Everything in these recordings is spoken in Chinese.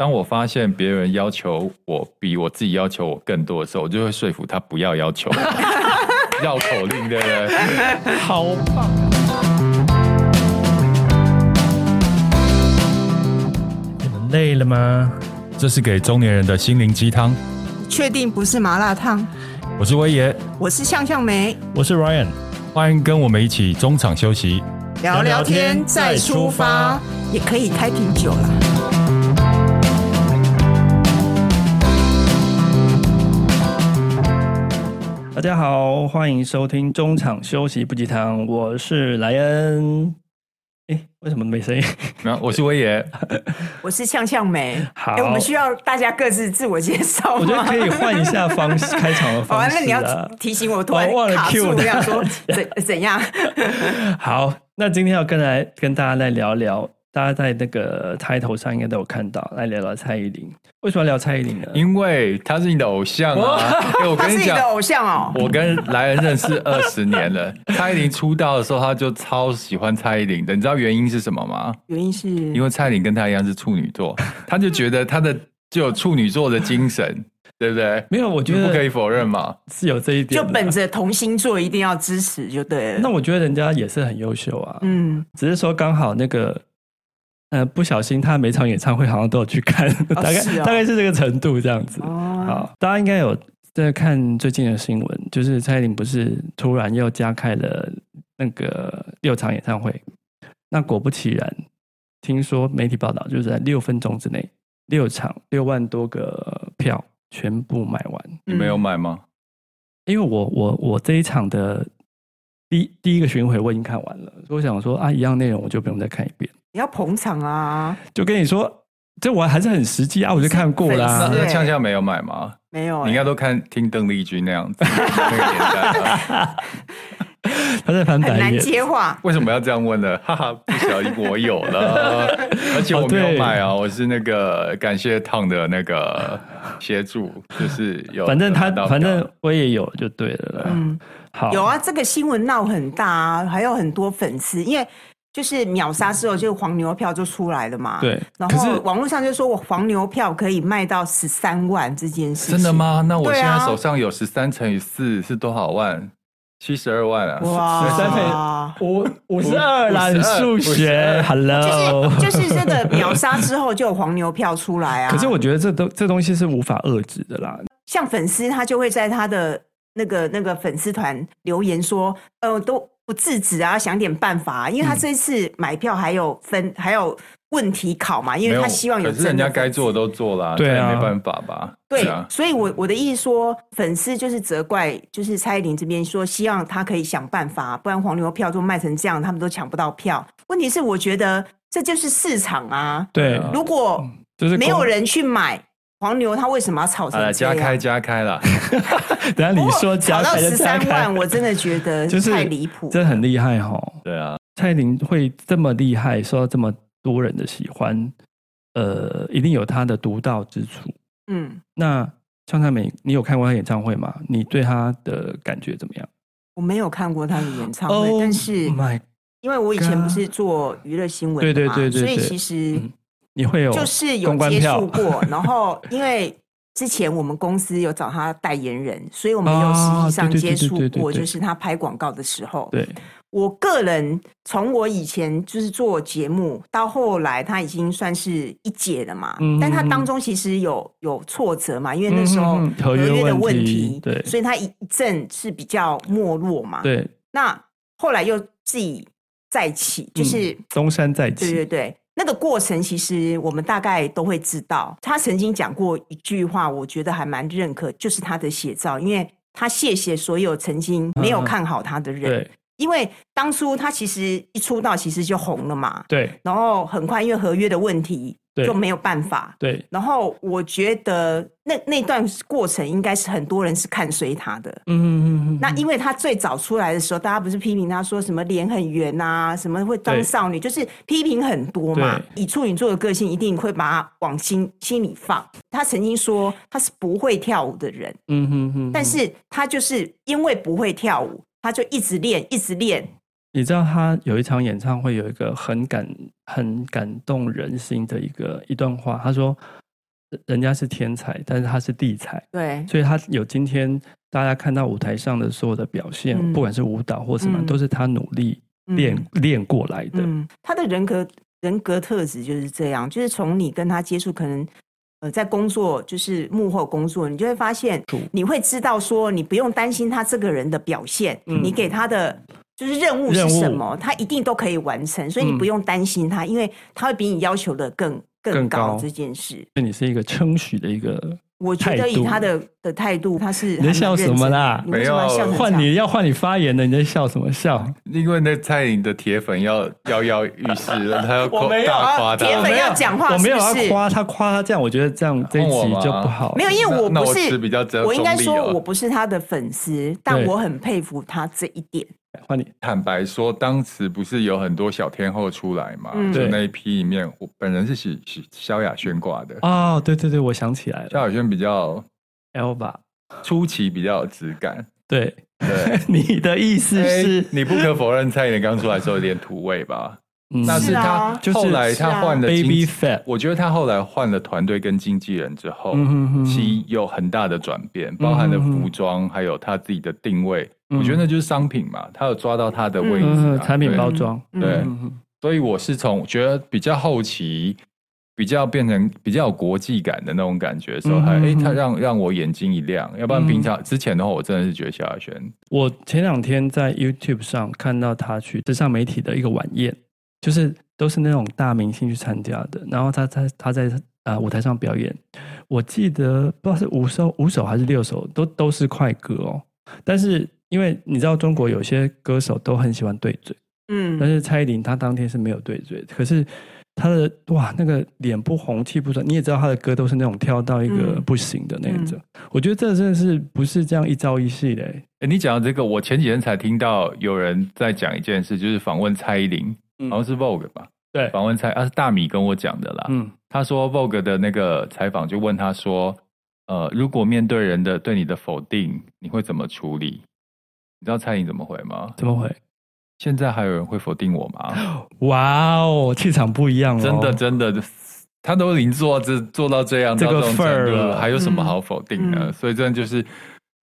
当我发现别人要求我比我自己要求我更多的时候，我就会说服他不要要求。绕口令，对不对？好棒！你们累了吗？这是给中年人的心灵鸡汤。确定不是麻辣烫？我是威爷，我是向向梅，我是 Ryan，欢迎跟我们一起中场休息，聊聊天再出发，也可以开瓶酒了。大家好，欢迎收听中场休息不鸡汤，我是莱恩。哎，为什么没声音？没有，我是威爷，我是向向梅。好，我们需要大家各自自我介绍。我觉得可以换一下方式，开场的方式。好，那你要提醒我，突然 卡住，这样说怎怎样？好，那今天要跟来跟大家来聊聊。大家在那个抬头上应该都有看到，来聊聊蔡依林。为什么聊蔡依林呢？因为她是你的偶像啊！欸、我跟你讲，是你的偶像哦。我跟莱恩认识二十年了。蔡依林出道的时候，他就超喜欢蔡依林的。你知道原因是什么吗？原因是因为蔡依林跟他一样是处女座，他就觉得他的就有处女座的精神，对不对？没有，我觉得不可以否认嘛，是有这一点。就本着同星座一定要支持就对了。那我觉得人家也是很优秀啊。嗯，只是说刚好那个。呃，不小心，他每场演唱会好像都有去看，哦、大概、哦、大概是这个程度这样子。哦、好，大家应该有在看最近的新闻，就是蔡依林不是突然又加开了那个六场演唱会？那果不其然，听说媒体报道就是在六分钟之内，六场六万多个票全部买完。你没有买吗？因为我我我这一场的第第一个巡回我已经看完了，所以我想说啊，一样内容我就不用再看一遍。你要捧场啊！就跟你说，这我还是很实际啊，我就看过啦、啊。那呛呛没有买吗？没有、欸，你应该都看听邓丽君那样子那个年代。他在翻白眼，很难接话。为什么要这样问呢？哈哈，不小心我有了，而且我没有买啊，我是那个感谢烫的那个协助，就是有。反正他，反正我也有就对了。嗯，好，有啊，这个新闻闹很大啊，还有很多粉丝，因为。就是秒杀之后，就黄牛票就出来了嘛。对，然后网络上就说我黄牛票可以卖到十三万这件事。真的吗？那我现在手上有十三乘以四是多少万？七十二万啊！哇，十三乘以五五十二啦，数学。Hello，就是就是这个秒杀之后就有黄牛票出来啊。可是我觉得这都这东西是无法遏制的啦。像粉丝他就会在他的那个那个粉丝团留言说，呃，都。不制止啊，想点办法啊，因为他这一次买票还有分、嗯、还有问题考嘛，因为他希望有。可是人家该做的都做了，对啊，没办法吧？对，啊、所以我我的意思说，粉丝就是责怪，就是蔡依林这边说，希望他可以想办法，不然黄牛票都卖成这样，他们都抢不到票。问题是，我觉得这就是市场啊。对，如果就是没有人去买。黄牛他为什么要炒成这样？加开加开了，等下你说加开十三万，我真的觉得就是太离谱，真的很厉害哈。对啊，蔡依林会这么厉害，受到这么多人的喜欢，呃，一定有他的独到之处。嗯，那向向梅，你有看过他演唱会吗？你对他的感觉怎么样？我没有看过他的演唱会，但是因为我以前不是做娱乐新闻嘛，对对对对，所以其实。你会有就是有接触过，然后因为之前我们公司有找他代言人，所以我们有实际上接触过，就是他拍广告的时候。对，我个人从我以前就是做节目到后来，他已经算是一姐了嘛。嗯，但他当中其实有有挫折嘛，因为那时候合约的问题，对，所以他一阵是比较没落嘛。对，那后来又自己再起，就是东山再起。对对对。那个过程其实我们大概都会知道。他曾经讲过一句话，我觉得还蛮认可，就是他的写照，因为他谢谢所有曾经没有看好他的人，对，因为当初他其实一出道其实就红了嘛，对，然后很快因为合约的问题。就没有办法。对，然后我觉得那那段过程应该是很多人是看衰他的。嗯嗯嗯。那因为他最早出来的时候，大家不是批评他说什么脸很圆啊，什么会当少女，就是批评很多嘛。以处女座的个性，一定会把他往心心里放。他曾经说他是不会跳舞的人。嗯哼哼。但是他就是因为不会跳舞，他就一直练，一直练。你知道他有一场演唱会，有一个很感、很感动人心的一个一段话。他说：“人家是天才，但是他是地才，对，所以他有今天大家看到舞台上的所有的表现，嗯、不管是舞蹈或什么，嗯、都是他努力练练、嗯、过来的。嗯，他的人格人格特质就是这样，就是从你跟他接触，可能呃在工作就是幕后工作，你就会发现，你会知道说，你不用担心他这个人的表现，嗯、你给他的。就是任务是什么，他一定都可以完成，所以你不用担心他，因为他会比你要求的更更高这件事。那你是一个称许的一个，我觉得以他的的态度，他是你在笑什么啦？没有换你要换你发言的，你在笑什么笑？因为那蔡颖的铁粉要跃跃欲试了，他要我没有大夸他，铁粉要讲话，我没有要夸他，夸他这样，我觉得这样这一集就不好。没有，因为我不是比较我应该说我不是他的粉丝，但我很佩服他这一点。换你坦白说，当时不是有很多小天后出来嘛？嗯、就那一批里面，我本人是喜喜萧亚轩挂的。哦，对对对，我想起来了，萧亚轩比较 L 吧，初期比较有质感。对对，你的意思是，你不可否认蔡依林刚出来的时候有点土味吧？那是他后来他换了 Baby Fat，我觉得他后来换了团队跟经纪人之后，其有很大的转变，包含了服装，还有他自己的定位。我觉得那就是商品嘛，他有抓到他的位置，产品包装。对，所以我是从觉得比较后期，比较变成比较有国际感的那种感觉的时候，还哎，他让让我眼睛一亮。要不然平常之前的话，我真的是觉得萧亚轩。我前两天在 YouTube 上看到他去时尚媒体的一个晚宴。就是都是那种大明星去参加的，然后他他他在啊、呃、舞台上表演，我记得不知道是五首五首还是六首，都都是快歌哦。但是因为你知道中国有些歌手都很喜欢对嘴，嗯，但是蔡依林她当天是没有对嘴，可是她的哇那个脸不红气不喘，你也知道他的歌都是那种跳到一个不行的那种。嗯嗯、我觉得这真的是不是这样一朝一夕的。哎，你讲到这个，我前几天才听到有人在讲一件事，就是访问蔡依林。好像是 Vogue 吧？对，访问蔡啊是大米跟我讲的啦。嗯，他说 Vogue 的那个采访就问他说，呃，如果面对人的对你的否定，你会怎么处理？你知道蔡依林怎么回吗？怎么回？现在还有人会否定我吗？哇哦，气场不一样哦，真的真的，他都已经做这做到这样这个份儿了，还有什么好否定的？嗯，所以真的就是，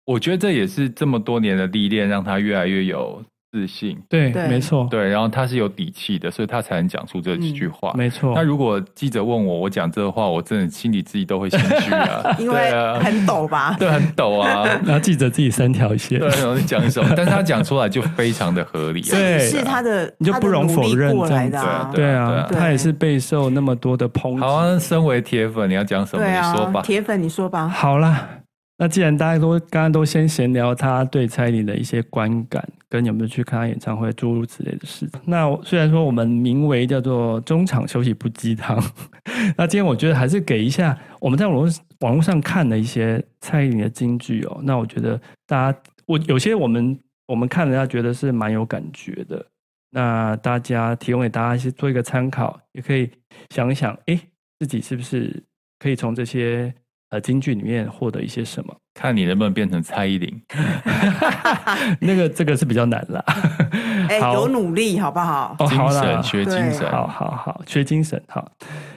我觉得这也是这么多年的历练，让他越来越有。自信，对，没错，对，然后他是有底气的，所以他才能讲出这几句话，没错。那如果记者问我，我讲这个话，我真的心里自己都会心虚啊，因为很抖吧？对，很抖啊。然后记者自己三条线，对，然后讲一首，但是他讲出来就非常的合理，对，是他的，你就不容否认这样子，对啊，他也是备受那么多的抨击。好啊，身为铁粉，你要讲什么？你说吧，铁粉，你说吧。好啦。那既然大家都刚刚都先闲聊他对蔡依林的一些观感，跟有没有去看他演唱会诸如此类的事，那虽然说我们名为叫做中场休息不鸡汤，那今天我觉得还是给一下我们在网络网络上看的一些蔡依林的金句哦。那我觉得大家我有些我们我们看人家觉得是蛮有感觉的，那大家提供给大家去做一个参考，也可以想一想，哎，自己是不是可以从这些。呃，京剧里面获得一些什么？看你能不能变成蔡依林。那个，这个是比较难啦。哎、欸，有努力好不好？哦，好啦，学精神，好好好，学精神。好，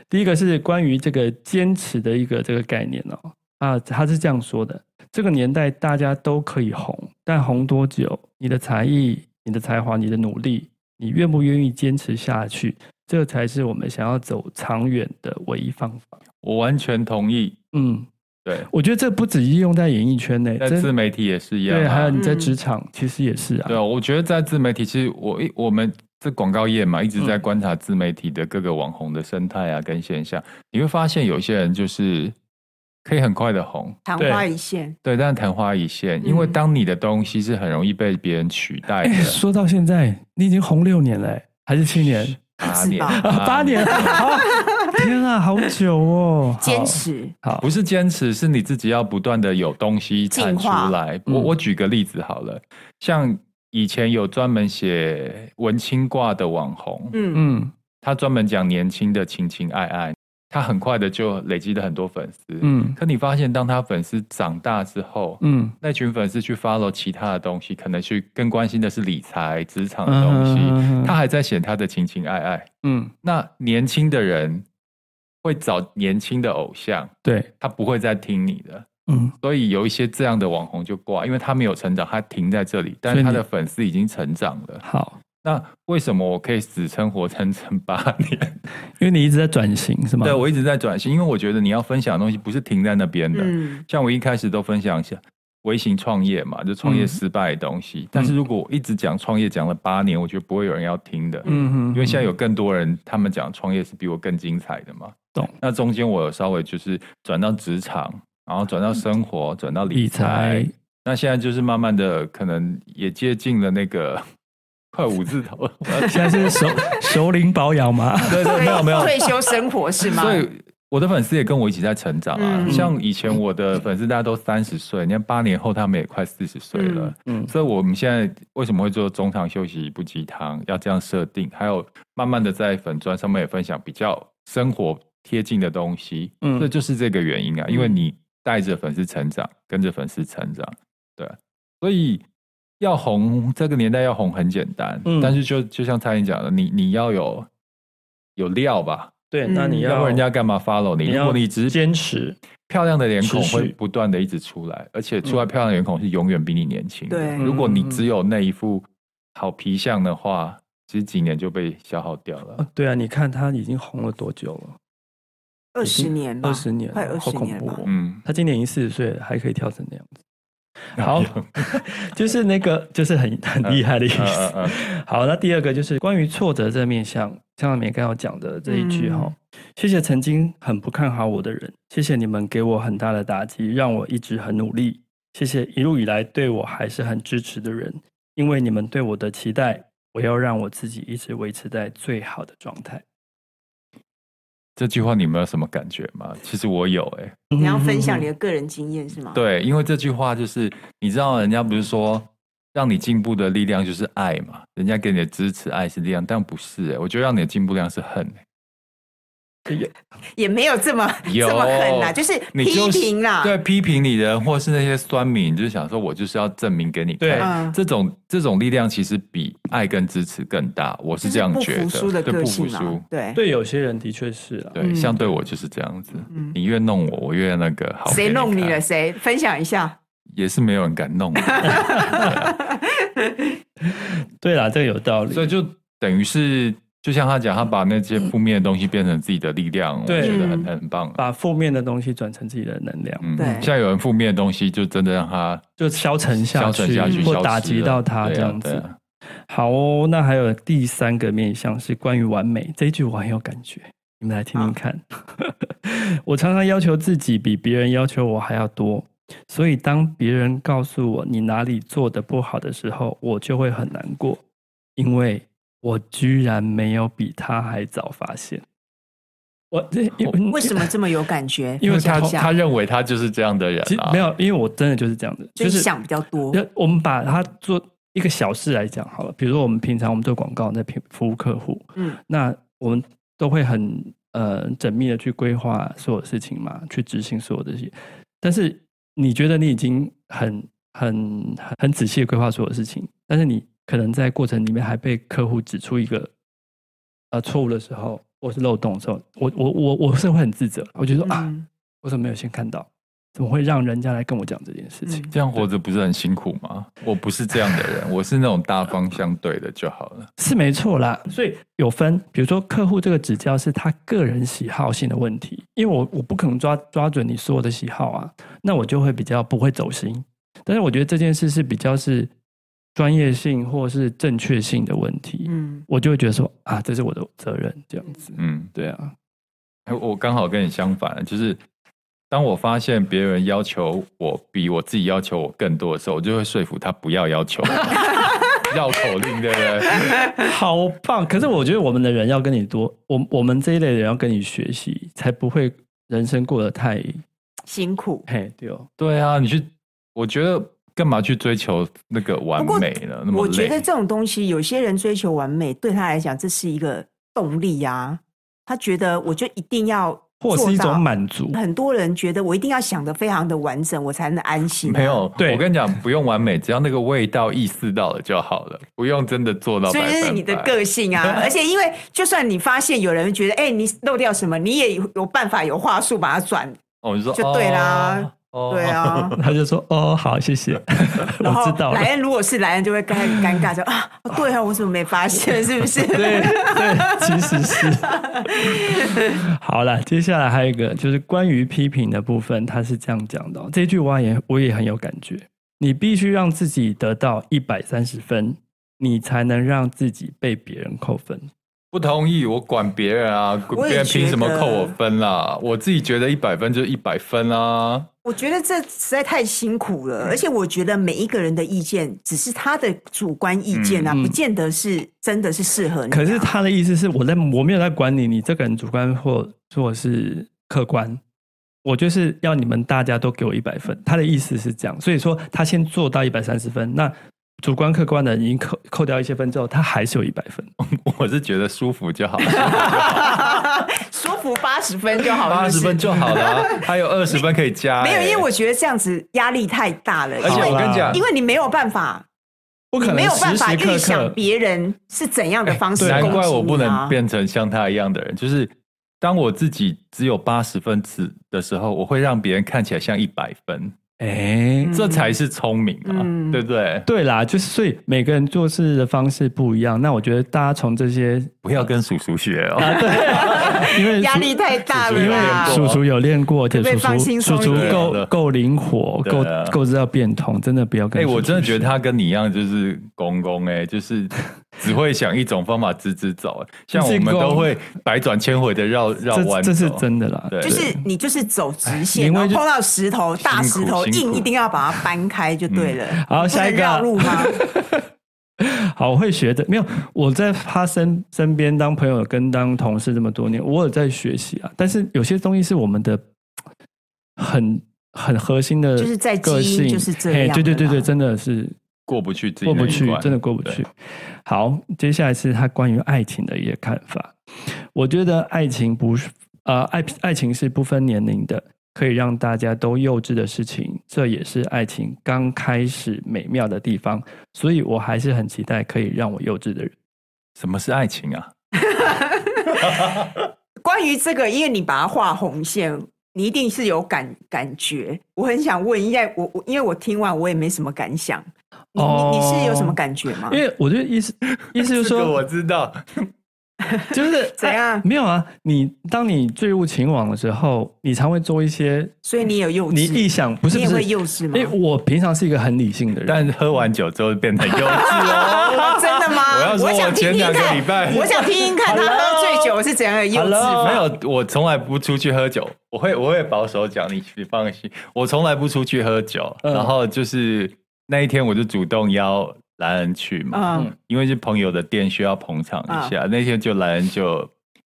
第一个是关于这个坚持的一个这个概念哦。啊，他是这样说的：这个年代大家都可以红，但红多久？你的才艺、你的才华、你的努力，你愿不愿意坚持下去？这才是我们想要走长远的唯一方法。我完全同意。嗯，对，我觉得这不止应用在演艺圈内，在自媒体也是一样。对，还有你在职场，其实也是啊。对啊，我觉得在自媒体，其实我我们这广告业嘛，一直在观察自媒体的各个网红的生态啊，跟现象。你会发现，有些人就是可以很快的红，昙花一现。对，但是昙花一现，因为当你的东西是很容易被别人取代的。说到现在，你已经红六年了，还是七年？八年，八年。天啊，好久哦！坚持好，不是坚持，是你自己要不断的有东西产出来。我我举个例子好了，像以前有专门写文青挂的网红，嗯嗯，他专门讲年轻的情情爱爱，他很快的就累积了很多粉丝，嗯。可你发现，当他粉丝长大之后，嗯，那群粉丝去 follow 其他的东西，可能去更关心的是理财、职场的东西，他还在写他的情情爱爱，嗯。那年轻的人。会找年轻的偶像，对，他不会再听你的。嗯，所以有一些这样的网红就挂，因为他没有成长，他停在这里，但是他的粉丝已经成长了。好，那为什么我可以死撑活撑撑八年？因为你一直在转型，是吗？对，我一直在转型，因为我觉得你要分享的东西不是停在那边的。嗯，像我一开始都分享一下微型创业嘛，就创业失败的东西。嗯，但是如果我一直讲创业讲了八年，我觉得不会有人要听的。嗯哼，因为现在有更多人，他们讲创业是比我更精彩的嘛。懂。那中间我有稍微就是转到职场。然后转到生活，转到理财，理财，那现在就是慢慢的，可能也接近了那个 快五字头了。现在是熟 熟龄保养吗？对对，没有没有退休生活是吗？所以我的粉丝也跟我一起在成长啊。嗯、像以前我的粉丝大家都三十岁，你看八年后他们也快四十岁了。嗯，所以我们现在为什么会做中场休息一部鸡汤，要这样设定？还有慢慢的在粉砖上面也分享比较生活贴近的东西。嗯，这就是这个原因啊，因为你。带着粉丝成长，跟着粉丝成长，对，所以要红，这个年代要红很简单，嗯、但是就就像蔡英讲的，你你要有有料吧？对，那你要，人家干嘛 follow 你？你如果你只是坚持，漂亮的脸孔会不断的一直出来，而且出来漂亮的脸孔是永远比你年轻。对，如果你只有那一副好皮相的话，其实几年就被消耗掉了。对啊，你看他已经红了多久了？二十年，二十年，快二十年了。嗯，他今年已经四十岁了，还可以跳成那样子。好，就是那个，就是很很厉害的意思。好，那第二个就是关于挫折这面向，像我们刚要讲的这一句哈，嗯、谢谢曾经很不看好我的人，谢谢你们给我很大的打击，让我一直很努力。谢谢一路以来对我还是很支持的人，因为你们对我的期待，我要让我自己一直维持在最好的状态。这句话你们有什么感觉吗？其实我有哎、欸。你要分享你的个人经验是吗？对，因为这句话就是你知道，人家不是说让你进步的力量就是爱嘛？人家给你的支持，爱是力量，但不是哎、欸。我觉得让你的进步量是恨、欸。也也没有这么有这么狠啦，就是批评啦，对批评你的人，或是那些酸民，就是想说我就是要证明给你看。对，这种这种力量其实比爱跟支持更大，我是这样觉得。不服输的个性嘛，对，不服输。对，对，有些人的确是啊，对，像对我就是这样子。你越弄我，我越那个好。谁弄你了？谁？分享一下。也是没有人敢弄。对啦，这个有道理。所以就等于是。就像他讲，他把那些负面的东西变成自己的力量，对我觉得很很棒。把负面的东西转成自己的能量。嗯，对。现在有人负面的东西，就真的让他就消沉下去，消沉下去，或打击到他这样子。啊啊、好哦，那还有第三个面向是关于完美这一句，我很有感觉。你们来听听看。我常常要求自己比别人要求我还要多，所以当别人告诉我你哪里做的不好的时候，我就会很难过，因为。我居然没有比他还早发现，我这为什么 这么有感觉？因为他他认为他就是这样的人啊。没有，因为我真的就是这样的，就是想比较多。我们把它做一个小事来讲好了，比如说我们平常我们做广告在服务客户，嗯，那我们都会很呃缜密的去规划所有事情嘛，去执行所有这些。但是你觉得你已经很很很仔细的规划所有事情，但是你。可能在过程里面还被客户指出一个呃错误的时候，或是漏洞的时候，我我我我是会很自责，我觉得说、嗯、啊，我怎么没有先看到？怎么会让人家来跟我讲这件事情？这样活着不是很辛苦吗？我不 是这样的人，我是那种大方向对的就好了，是没错啦。所以有分，比如说客户这个指教是他个人喜好性的问题，因为我我不可能抓抓准你所有的喜好啊，那我就会比较不会走心。但是我觉得这件事是比较是。专业性或是正确性的问题，嗯，我就会觉得说啊，这是我的责任，这样子，嗯，对啊。我刚好跟你相反，就是当我发现别人要求我比我自己要求我更多的时候，我就会说服他不要要求，绕口令，对不对？好棒！可是我觉得我们的人要跟你多，我我们这一类的人要跟你学习，才不会人生过得太辛苦。嘿，对哦，对啊，你去，我觉得。干嘛去追求那个完美呢？那么。我觉得这种东西，有些人追求完美，对他来讲，这是一个动力呀、啊。他觉得，我就一定要或是一种满足。很多人觉得我一定要想得非常的完整，我才能安心。没有，对我跟你讲，不用完美，只要那个味道意识到了就好了，不用真的做到百分百。所以这是你的个性啊，而且因为就算你发现有人觉得，哎、欸，你漏掉什么，你也有办法有话术把它转，哦，你说就对啦。哦哦，对啊，他就说哦，好，谢谢，我知道了。莱恩如果是莱恩，就会很尴尬，就啊，对啊，我怎么没发现？是不是？对对，其实是。好了，接下来还有一个就是关于批评的部分，他是这样讲的。这句话也我也很有感觉。你必须让自己得到一百三十分，你才能让自己被别人扣分。不同意，我管别人啊！别人凭什么扣我分啦、啊？我自己觉得一百分就一百分啊！我觉得这实在太辛苦了，而且我觉得每一个人的意见只是他的主观意见啊，嗯、不见得是真的是适合你、啊。可是他的意思是，我在我没有在管你，你这个人主观或或是客观，我就是要你们大家都给我一百分。他的意思是这样，所以说他先做到一百三十分，那。主观客观的已经扣扣掉一些分之后，他还是有一百分。我是觉得舒服就好了，舒服八十分就好了，八十分就好了，啊，还有二十分可以加，欸。没有，因为我觉得这样子压力太大了。而且我跟你讲，因为你没有办法，不可能没有办法预想别人是怎样的方式，啊。难怪我不能变成像他一样的人，就是当我自己只有八十分子的时候，我会让别人看起来像一百分。哎、欸，这才是聪明啊，嗯、对不对？对啦，就是所以每个人做事的方式不一样。那我觉得大家从这些不要跟叔叔学哦，啊、对，因为 压力太大了。因为叔叔有练过，而且叔叔叔叔够够灵活，够够知道变通，真的不要跟我真的觉得他跟你一样，就是公公哎，就是。只会想一种方法直直走，像我们都会百转千回的绕绕弯，这是真的啦。对，就是你就是走直线，然后碰到石头、大石头，硬一定要把它搬开就对了。嗯、好，下一个绕路吗？好，我会学的。没有，我在他身身边当朋友跟当同事这么多年，我有在学习啊。但是有些东西是我们的 很很核心的，就是在个性就是这样。对对对对，真的是。过不去，过不去，真的过不去。好，接下来是他关于爱情的一些看法。我觉得爱情不是，呃，爱爱情是不分年龄的，可以让大家都幼稚的事情，这也是爱情刚开始美妙的地方。所以我还是很期待可以让我幼稚的人。什么是爱情啊？关于这个，因为你把它画红线，你一定是有感感觉。我很想问，因为我我因为我听完我也没什么感想。你你你是有什么感觉吗？因为我觉得意思意思就是说，我知道，就是怎样？没有啊，你当你坠入情网的时候，你常会做一些，所以你有幼稚，你臆想不是不是会幼稚吗？因为我平常是一个很理性的人，但喝完酒之后变得幼稚哦。真的吗？我要说，我前两个礼拜，我想听听看他喝醉酒是怎样的幼稚。没有，我从来不出去喝酒，我会我会保守讲，你你放心，我从来不出去喝酒，然后就是。那一天我就主动邀莱恩去嘛，嗯，因为是朋友的店需要捧场一下。那天就莱恩就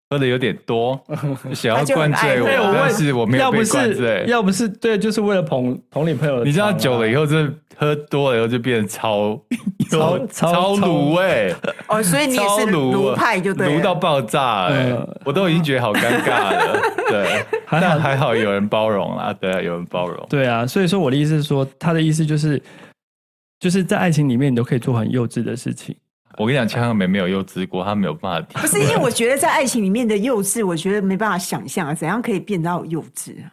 喝的有点多，想要灌醉我，但是我没有被灌醉。要不是对，就是为了捧捧你朋友。你知道久了以后，就喝多了以后就变 超超超卤味哦，所以你也是卤派就对，卤到爆炸，哎，我都已经觉得好尴尬了。对，但还好有人包容啦，对啊，有人包容。对啊，所以说我的意思是说，他的意思就是。就是在爱情里面，你都可以做很幼稚的事情。我跟你讲，千鹤美没有幼稚过，她没有办法。不是因为我觉得在爱情里面的幼稚，我觉得没办法想象啊，怎样可以变到幼稚啊？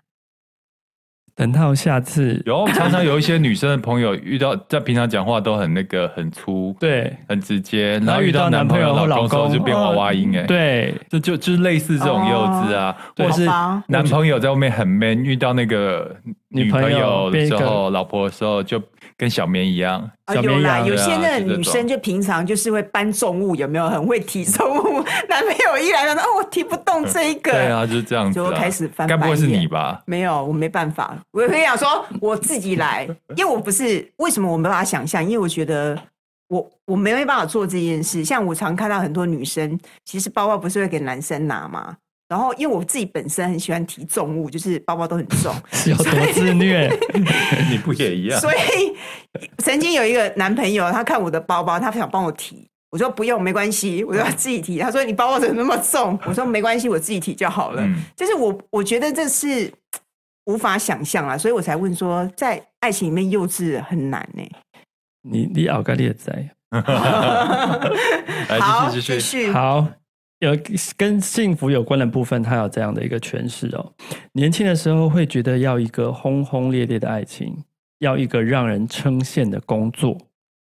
等到下次有常常有一些女生的朋友遇到在平常讲话都很那个很粗，对，很直接，然后遇到男朋友或老公就变娃娃音哎，对，就就就是类似这种幼稚啊，或是男朋友在外面很 man，遇到那个女朋友的时候、老婆的时候就跟小绵一样。有啦，有些那女生就平常就是会搬重物，有没有很会提重物？男朋友一来说，哦，我提不动这一个，对啊，就是这样子，就开始翻。该不会是你吧？没有，我没办法。我会想说，我自己来，因为我不是为什么我没办法想象？因为我觉得我我没办法做这件事。像我常看到很多女生，其实包包不是会给男生拿吗？然后，因为我自己本身很喜欢提重物，就是包包都很重，有多自虐？你不也一样？所以曾经有一个男朋友，他看我的包包，他想帮我提，我说不用，没关系，我要自己提。他说你包包怎么那么重？我说没关系，我自己提就好了。嗯、就是我，我觉得这是无法想象啊，所以我才问说，在爱情里面幼稚很难呢。你你奥格列在。好，继续。好，有跟幸福有关的部分，它有这样的一个诠释哦。年轻的时候会觉得要一个轰轰烈烈的爱情，要一个让人称羡的工作。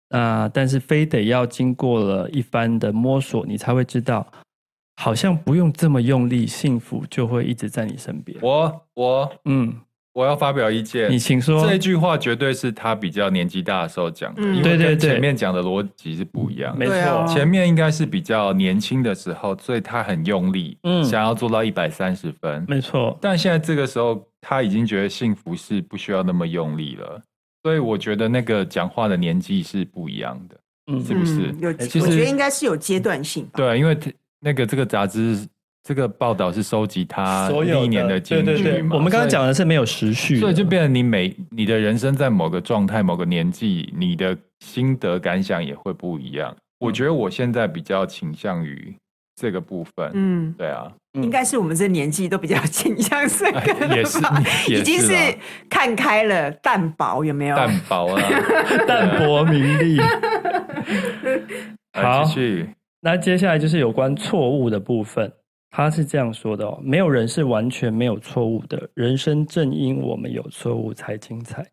啊、呃！但是非得要经过了一番的摸索，你才会知道，好像不用这么用力，幸福就会一直在你身边。我我嗯，我要发表意见，你请说。这句话绝对是他比较年纪大的时候讲的，嗯、因为跟前面讲的逻辑是不一样的。没错，前面应该是比较年轻的时候，所以他很用力，嗯，想要做到一百三十分。没错，但现在这个时候，他已经觉得幸福是不需要那么用力了。所以我觉得那个讲话的年纪是不一样的，嗯，是不是？有，其实我觉得应该是有阶段性。对，因为那个这个杂志这个报道是收集他历年的经历嘛。对对对，我们刚刚讲的是没有时序，所以就变成你每你的人生在某个状态、某个年纪，你的心得感想也会不一样。我觉得我现在比较倾向于这个部分，嗯，对啊。应该是我们这年纪都比较 倾向这个，也是，已经是看开了，淡薄有没有？淡薄啊，淡泊名利。好，继续。那接下来就是有关错误的部分，他是这样说的哦：没有人是完全没有错误的，人生正因我们有错误才精彩。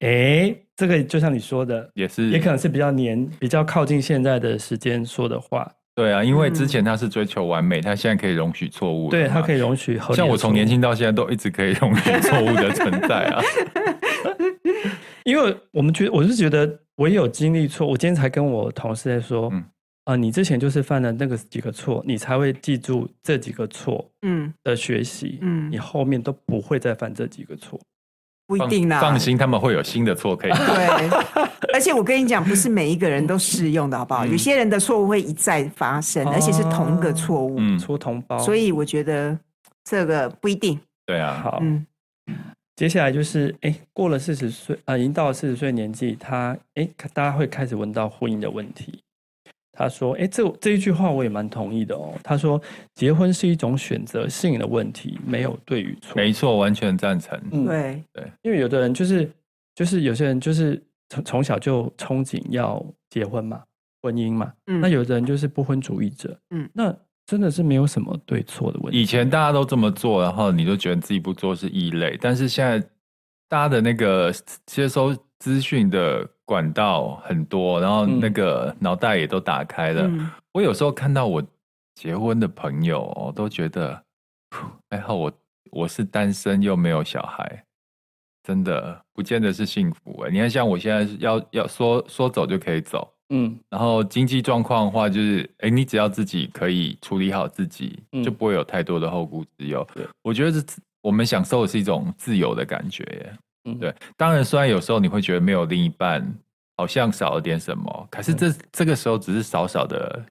哎，这个就像你说的，也是，也可能是比较年、比较靠近现在的时间说的话。对啊，因为之前他是追求完美，嗯、他现在可以容许错误。对，他可以容许。像我从年轻到现在都一直可以容许错误的存在啊。因为我们觉得，我是觉得，我也有经历错。我今天才跟我同事在说，嗯、呃，你之前就是犯了那个几个错，你才会记住这几个错，嗯的学习，嗯，你后面都不会再犯这几个错。不一定啦，放心，他们会有新的错可以。对，而且我跟你讲，不是每一个人都适用的，好不好？有些人的错误会一再发生，而且是同一个错误，嗯，出同胞。所以我觉得这个不一定。对啊，好，嗯，接下来就是，哎，过了四十岁啊，已经到了四十岁年纪，他，哎，大家会开始问到婚姻的问题。他说：“哎，这这一句话我也蛮同意的哦。他说，结婚是一种选择性的问题，没有对与错。没错，完全赞成。嗯，对对，因为有的人就是就是有些人就是从从小就憧憬要结婚嘛，婚姻嘛。嗯，那有的人就是不婚主义者。嗯，那真的是没有什么对错的问题。以前大家都这么做，然后你就觉得自己不做是异类，但是现在大家的那个接收资讯的。”管道很多，然后那个脑袋也都打开了。嗯、我有时候看到我结婚的朋友，我都觉得还好我我是单身又没有小孩，真的不见得是幸福哎。你看，像我现在要要说说走就可以走，嗯，然后经济状况的话，就是哎，你只要自己可以处理好自己，嗯、就不会有太多的后顾之忧。对我觉得这我们享受的是一种自由的感觉耶。嗯，对，当然，虽然有时候你会觉得没有另一半，好像少了点什么，可是这、嗯、这个时候只是少少的，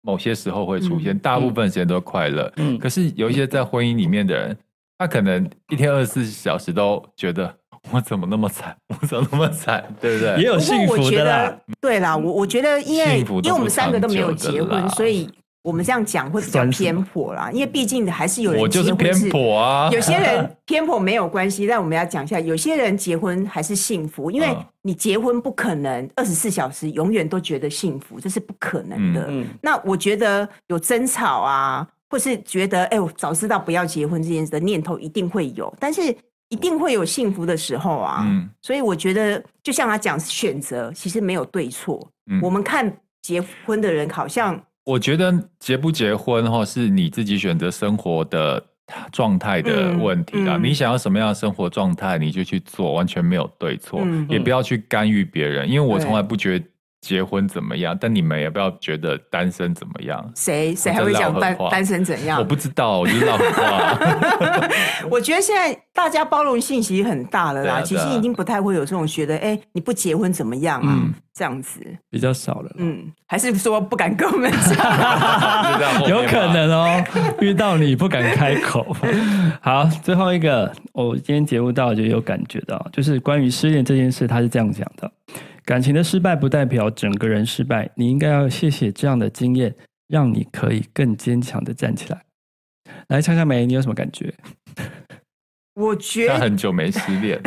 某些时候会出现，嗯、大部分时间都快乐。嗯，可是有一些在婚姻里面的人，他可能一天二十四小时都觉得我怎么那么惨，我怎么那么惨，对不对？也有幸福的啦，对啦，我我觉得因为因为我们三个都没有结婚，所以。我们这样讲会比较偏颇啦，因为毕竟还是有人结婚是，我就是偏颇啊。有些人 偏颇没有关系，但我们要讲一下，有些人结婚还是幸福，因为你结婚不可能二十四小时永远都觉得幸福，这是不可能的。嗯、那我觉得有争吵啊，或是觉得哎，我早知道不要结婚这件事的念头一定会有，但是一定会有幸福的时候啊。嗯、所以我觉得，就像他讲选择，其实没有对错。嗯、我们看结婚的人好像。我觉得结不结婚哈，是你自己选择生活的状态的问题啦。嗯嗯、你想要什么样的生活状态，你就去做，完全没有对错，嗯、也不要去干预别人。因为我从来不觉得。结婚怎么样？但你们也不要觉得单身怎么样。谁谁还会讲单单身怎样？我不知道，我就撂狠话。我觉得现在大家包容性其实很大了啦，啊啊、其实已经不太会有这种觉得，哎、欸，你不结婚怎么样啊？嗯、这样子比较少了。嗯，还是说不敢跟我们讲？有可能哦，遇到你不敢开口。好，最后一个，我今天节目到就有感觉到，就是关于失恋这件事，他是这样讲的。感情的失败不代表整个人失败，你应该要谢谢这样的经验，让你可以更坚强的站起来。来，呛呛梅，你有什么感觉？我觉得他很久没失恋，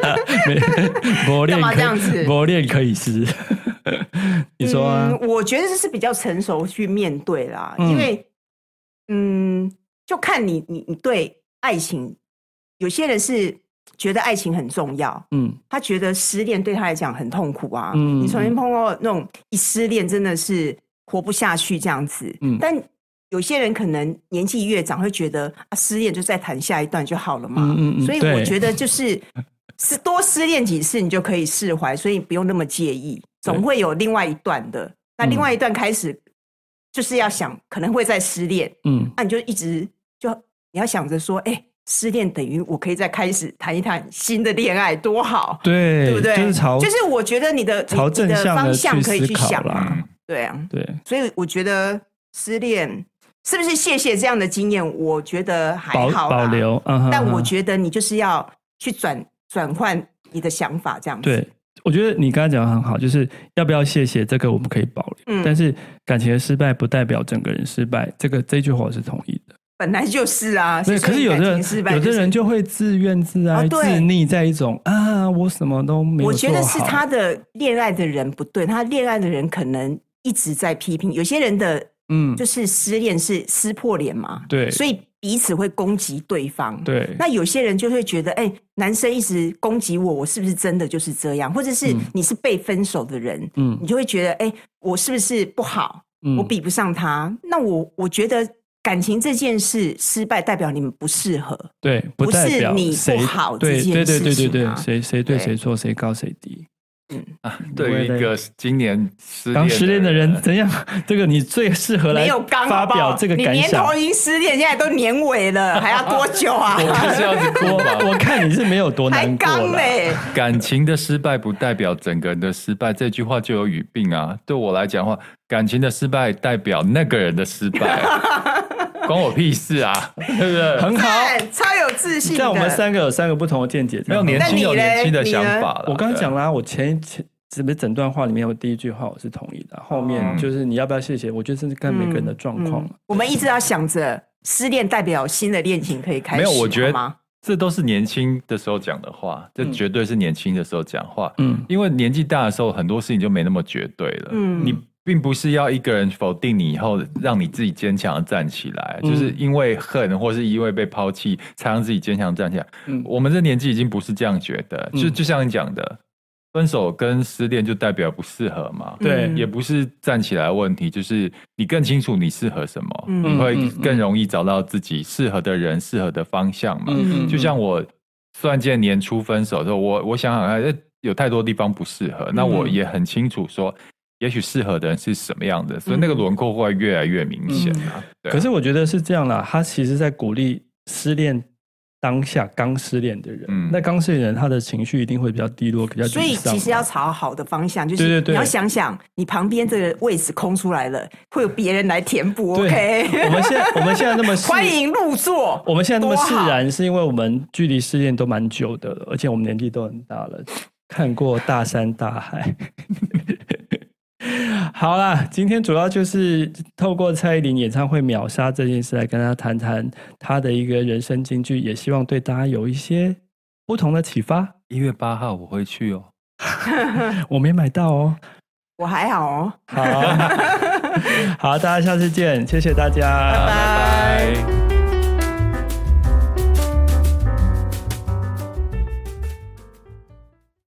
磨练干嘛这样子？磨练可以失。你说啊？嗯，我觉得这是比较成熟去面对啦，嗯、因为，嗯，就看你你你对爱情，有些人是觉得爱情很重要，嗯，他觉得失恋对他来讲很痛苦啊，嗯，你曾经碰到那种一失恋真的是活不下去这样子，嗯，但。有些人可能年纪越长，会觉得啊，失恋就再谈下一段就好了嘛。嗯嗯嗯，所以我觉得就是是多失恋几次，你就可以释怀，所以不用那么介意。总会有另外一段的。那另外一段开始就是要想可能会再失恋，嗯，那你就一直就你要想着说，哎，失恋等于我可以再开始谈一谈新的恋爱，多好，对，对不对？就是朝，就是我觉得你的朝正向的方向可以去想啦，对啊，对，所以我觉得失恋。是不是谢谢这样的经验？我觉得还好保，保留。嗯、但我觉得你就是要去转转换你的想法，这样子。对，我觉得你刚才讲的很好，就是要不要谢谢这个，我们可以保留。嗯、但是感情的失败不代表整个人失败，这个这句话我是同意的。本来就是啊。对，可是有的人，就是、有的人就会自怨自艾、哦、自溺在一种啊，我什么都没有。我觉得是他的恋爱的人不对，他恋爱的人可能一直在批评。有些人的。嗯，就是失恋是撕破脸嘛，对，所以彼此会攻击对方。对，那有些人就会觉得，哎、欸，男生一直攻击我，我是不是真的就是这样？或者是你是被分手的人，嗯，你就会觉得，哎、欸，我是不是不好？嗯，我比不上他。那我我觉得感情这件事失败，代表你们不适合，对，不，不是你不好这件事情、啊。对对对对对对，谁谁对谁错，谁高谁低。嗯啊，对于一个今年失刚失恋的人，怎样？这个你最适合来发表这个感想。你年头已经失恋，现在都年尾了，还要多久啊？我是要哭吧？我看你是没有多难过。还刚嘞。感情的失败不代表整个人的失败，这句话就有语病啊。对我来讲的话，感情的失败代表那个人的失败。关我屁事啊，对不对？很好，超有自信。像我们三个有三个不同的见解，没有年轻有年轻的想法了。我刚刚讲啦，我前前是不是整段话里面有第一句话我是同意的，后面就是你要不要谢谢？我觉得这是看每个人的状况。我们一直要想着失恋代表新的恋情可以开始，没有？我觉得这都是年轻的时候讲的话，这绝对是年轻的时候讲话。嗯，因为年纪大的时候很多事情就没那么绝对了。嗯，你。并不是要一个人否定你以后，让你自己坚强的站起来，嗯、就是因为恨或是因为被抛弃，才让自己坚强站起来。嗯、我们这年纪已经不是这样觉得，嗯、就就像你讲的，分手跟失恋就代表不适合嘛？对，也不是站起来的问题，就是你更清楚你适合什么，嗯、你会更容易找到自己适合的人、适合的方向嘛？嗯、就像我算见年初分手的时候，我我想想看，有太多地方不适合，那我也很清楚说。也许适合的人是什么样的，所以那个轮廓会越来越明显啊。嗯嗯、可是我觉得是这样啦，他其实在鼓励失恋当下刚失恋的人。嗯，那刚失恋的人他的情绪一定会比较低落，比较所以其实要朝好的方向，就是你要想想，你旁边这个位置空出来了，会有别人来填补。OK，我们现在我们现在那么欢迎入座，我们现在那么释然，是因为我们距离失恋都蛮久的了，而且我们年纪都很大了，看过大山大海。好啦，今天主要就是透过蔡依林演唱会秒杀这件事来跟大家谈谈她的一个人生金句，也希望对大家有一些不同的启发。一月八号我会去哦，我没买到哦，我还好哦。好，好，大家下次见，谢谢大家，拜拜。拜拜。